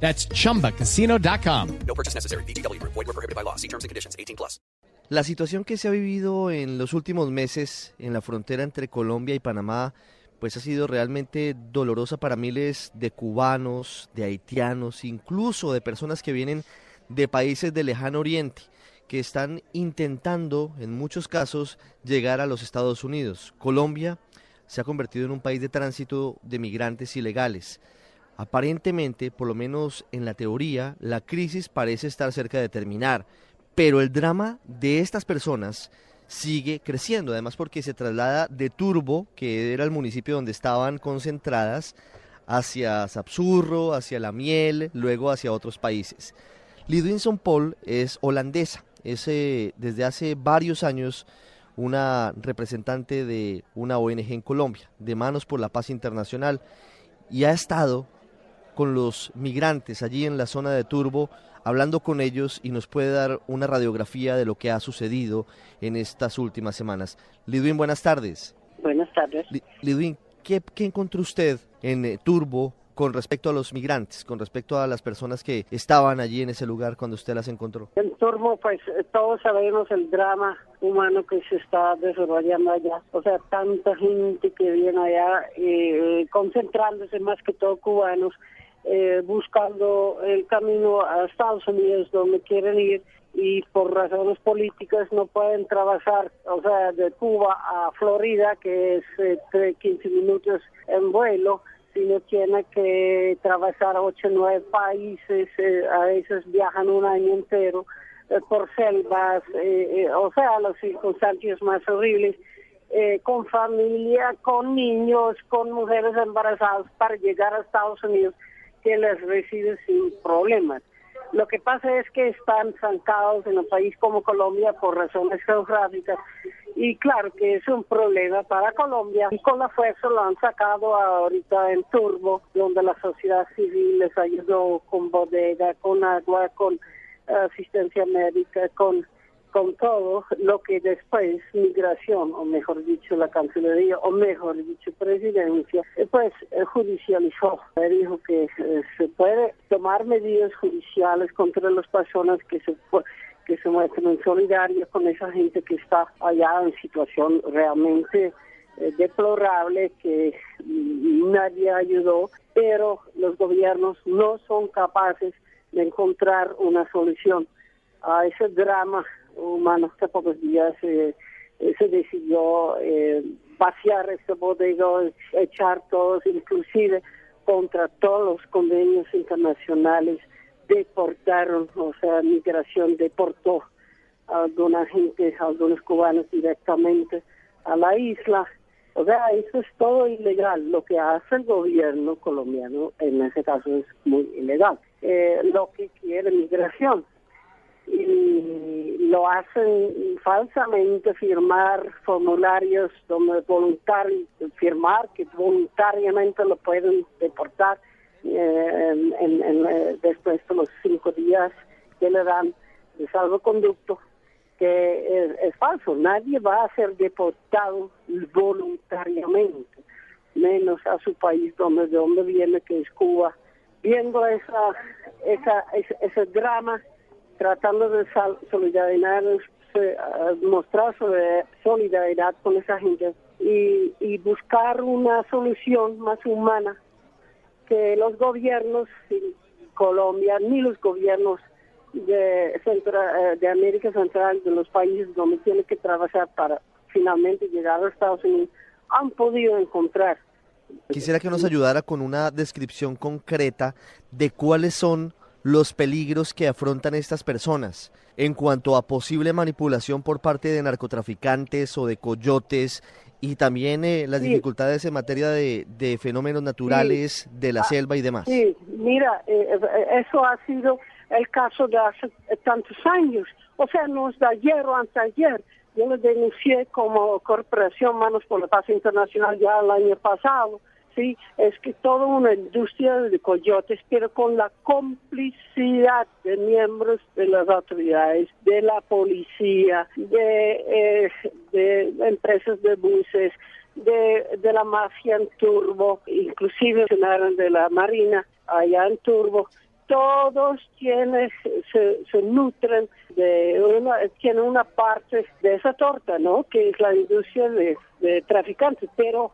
That's chumbacasino.com. No purchase necessary. BGW. Void were prohibited by law. See terms and conditions. 18 plus. La situación que se ha vivido en los últimos meses en la frontera entre Colombia y Panamá pues ha sido realmente dolorosa para miles de cubanos, de haitianos, incluso de personas que vienen de países del lejano oriente, que están intentando, en muchos casos, llegar a los Estados Unidos. Colombia se ha convertido en un país de tránsito de migrantes ilegales. Aparentemente, por lo menos en la teoría, la crisis parece estar cerca de terminar, pero el drama de estas personas sigue creciendo, además porque se traslada de Turbo, que era el municipio donde estaban concentradas, hacia Sapsurro, hacia La Miel, luego hacia otros países. Lidwinson Paul es holandesa, es desde hace varios años una representante de una ONG en Colombia, de Manos por la Paz Internacional, y ha estado con los migrantes allí en la zona de Turbo, hablando con ellos y nos puede dar una radiografía de lo que ha sucedido en estas últimas semanas. Lidwin, buenas tardes. Buenas tardes. Lidwin, ¿qué, ¿qué, encontró usted en eh, Turbo con respecto a los migrantes, con respecto a las personas que estaban allí en ese lugar cuando usted las encontró? En Turbo, pues todos sabemos el drama humano que se está desarrollando allá. O sea, tanta gente que viene allá, eh, concentrándose más que todo cubanos, eh, buscando el camino a Estados Unidos donde quieren ir y por razones políticas no pueden trabajar, o sea, de Cuba a Florida, que es eh, 15 minutos en vuelo, sino tiene que trabajar a 8 o 9 países, eh, a veces viajan un año entero eh, por selvas, eh, o sea, las circunstancias más horribles. con familia, con niños, con mujeres embarazadas para llegar a Estados Unidos que les recibe sin problemas. Lo que pasa es que están zancados en un país como Colombia por razones geográficas y claro que es un problema para Colombia y con la fuerza lo han sacado ahorita en turbo, donde la sociedad civil les ayudó con bodega, con agua, con asistencia médica, con con todo lo que después migración, o mejor dicho la Cancillería, o mejor dicho presidencia, pues judicializó. Dijo que se puede tomar medidas judiciales contra las personas que se que se muestran solidarias con esa gente que está allá en situación realmente deplorable, que nadie ayudó, pero los gobiernos no son capaces de encontrar una solución a ese drama humano hace pocos días eh, se decidió eh, vaciar este bodega, echar todos, inclusive contra todos los convenios internacionales, deportaron, o sea, migración deportó a alguna gente, a algunos cubanos directamente a la isla. O sea, eso es todo ilegal. Lo que hace el gobierno colombiano en ese caso es muy ilegal. Eh, lo que quiere migración y lo hacen falsamente firmar formularios donde voluntarios firmar que voluntariamente lo pueden deportar eh, en, en, eh, después de los cinco días que le dan de salvoconducto que es, es, falso. Nadie va a ser deportado voluntariamente menos a su país donde de donde viene que es Cuba. Viendo esa esa ese, ese drama tratando de solidaridad, mostrar solidaridad con esa gente y, buscar una solución más humana que los gobiernos de Colombia ni los gobiernos de, Central, de América Central, de los países donde tiene que trabajar para finalmente llegar a Estados Unidos, han podido encontrar. Quisiera que nos ayudara con una descripción concreta de cuáles son los peligros que afrontan estas personas en cuanto a posible manipulación por parte de narcotraficantes o de coyotes y también eh, las sí. dificultades en materia de, de fenómenos naturales sí. de la ah, selva y demás. Sí, mira, eh, eso ha sido el caso de hace tantos años. O sea, no es de ayer o antes ayer. Yo lo denuncié como Corporación Manos por la Paz Internacional ya el año pasado. Sí, es que toda una industria de coyotes, pero con la complicidad de miembros de las autoridades, de la policía, de, eh, empresas de buses, de, la mafia en Turbo, inclusive de la Marina allá en Turbo, todos quienes se, se nutren de una, tienen una parte de esa torta, ¿no? Que es la industria de traficantes, pero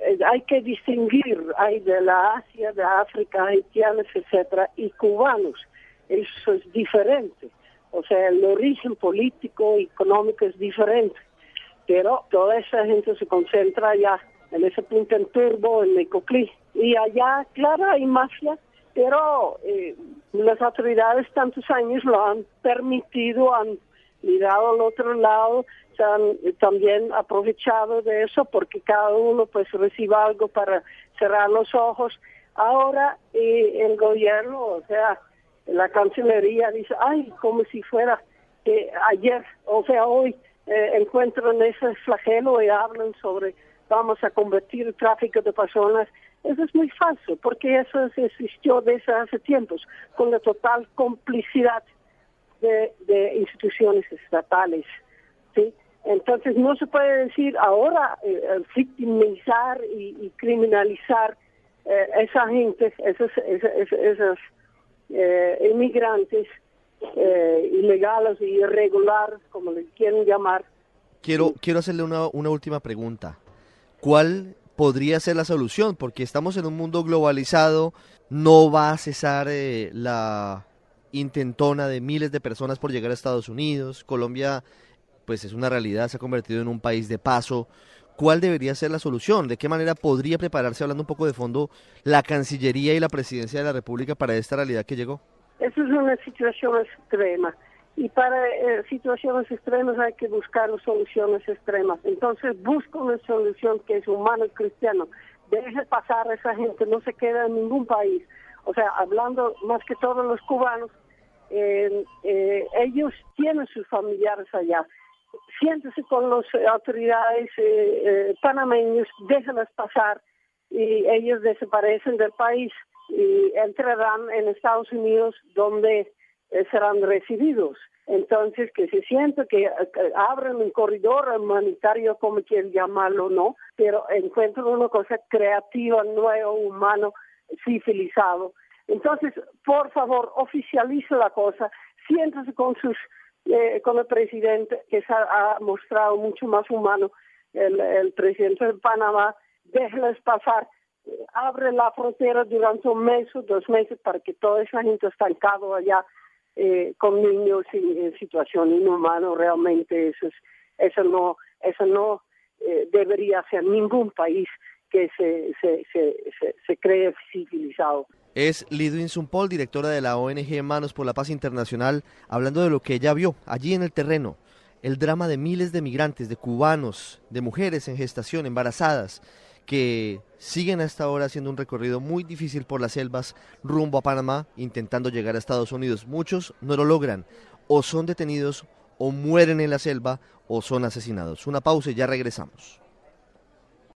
eh, hay que distinguir, hay de la Asia, de África, haitianos, etcétera, y cubanos. Eso es diferente. O sea, el origen político y económico es diferente. Pero toda esa gente se concentra allá, en ese punto en Turbo, en Necoclí. Y allá, claro, hay mafia, pero eh, las autoridades tantos años lo han permitido, han mirado al otro lado, se han eh, también aprovechado de eso porque cada uno pues reciba algo para cerrar los ojos. Ahora eh, el gobierno, o sea, la Cancillería dice, ay, como si fuera que ayer, o sea, hoy eh, encuentran ese flagelo y hablan sobre vamos a convertir el tráfico de personas. Eso es muy falso, porque eso existió desde hace tiempos, con la total complicidad de, de instituciones estatales. ¿sí? Entonces no se puede decir ahora eh, eh victimizar y, y criminalizar eh, esa gente, esos, esos, esos eh, inmigrantes eh, ilegales y irregulares, como le quieren llamar. Quiero, quiero hacerle una, una última pregunta. ¿Cuál podría ser la solución? Porque estamos en un mundo globalizado, no va a cesar eh, la intentona de miles de personas por llegar a Estados Unidos. Colombia, pues es una realidad, se ha convertido en un país de paso. ¿Cuál debería ser la solución? ¿De qué manera podría prepararse, hablando un poco de fondo, la Cancillería y la Presidencia de la República para esta realidad que llegó? Esa es una situación extrema. Y para eh, situaciones extremas hay que buscar soluciones extremas. Entonces busca una solución que es humano y cristiano. Deje pasar a esa gente, no se queda en ningún país. O sea, hablando más que todos los cubanos, eh, ellos tienen sus familiares allá. Siéntese con las autoridades eh, eh, panameños, déjenlas pasar y ellos desaparecen del país y entrarán en Estados Unidos donde eh, serán recibidos. Entonces, que se siente que, abren un corredor humanitario, como quieran llamarlo, ¿no? Pero encuentran una cosa creativa, nuevo, humano, civilizado. Entonces, por favor, oficialice la cosa, siéntese con sus, eh, con el presidente, que se ha, mostrado mucho más humano, el, presidente de Panamá, déjenles pasar, eh, abre la frontera durante un mes o dos meses para que toda esa gente estancado allá eh, con niños en, en, situación inhumana, realmente eso, es, eso no, eso no eh, debería ser ningún país que se, se, se, se, cree civilizado. Es Lidwin Sumpol, directora de la ONG Manos por la Paz Internacional, hablando de lo que ella vio allí en el terreno, el drama de miles de migrantes, de cubanos, de mujeres en gestación, embarazadas, que siguen hasta ahora haciendo un recorrido muy difícil por las selvas rumbo a Panamá, intentando llegar a Estados Unidos. Muchos no lo logran, o son detenidos, o mueren en la selva, o son asesinados. Una pausa y ya regresamos.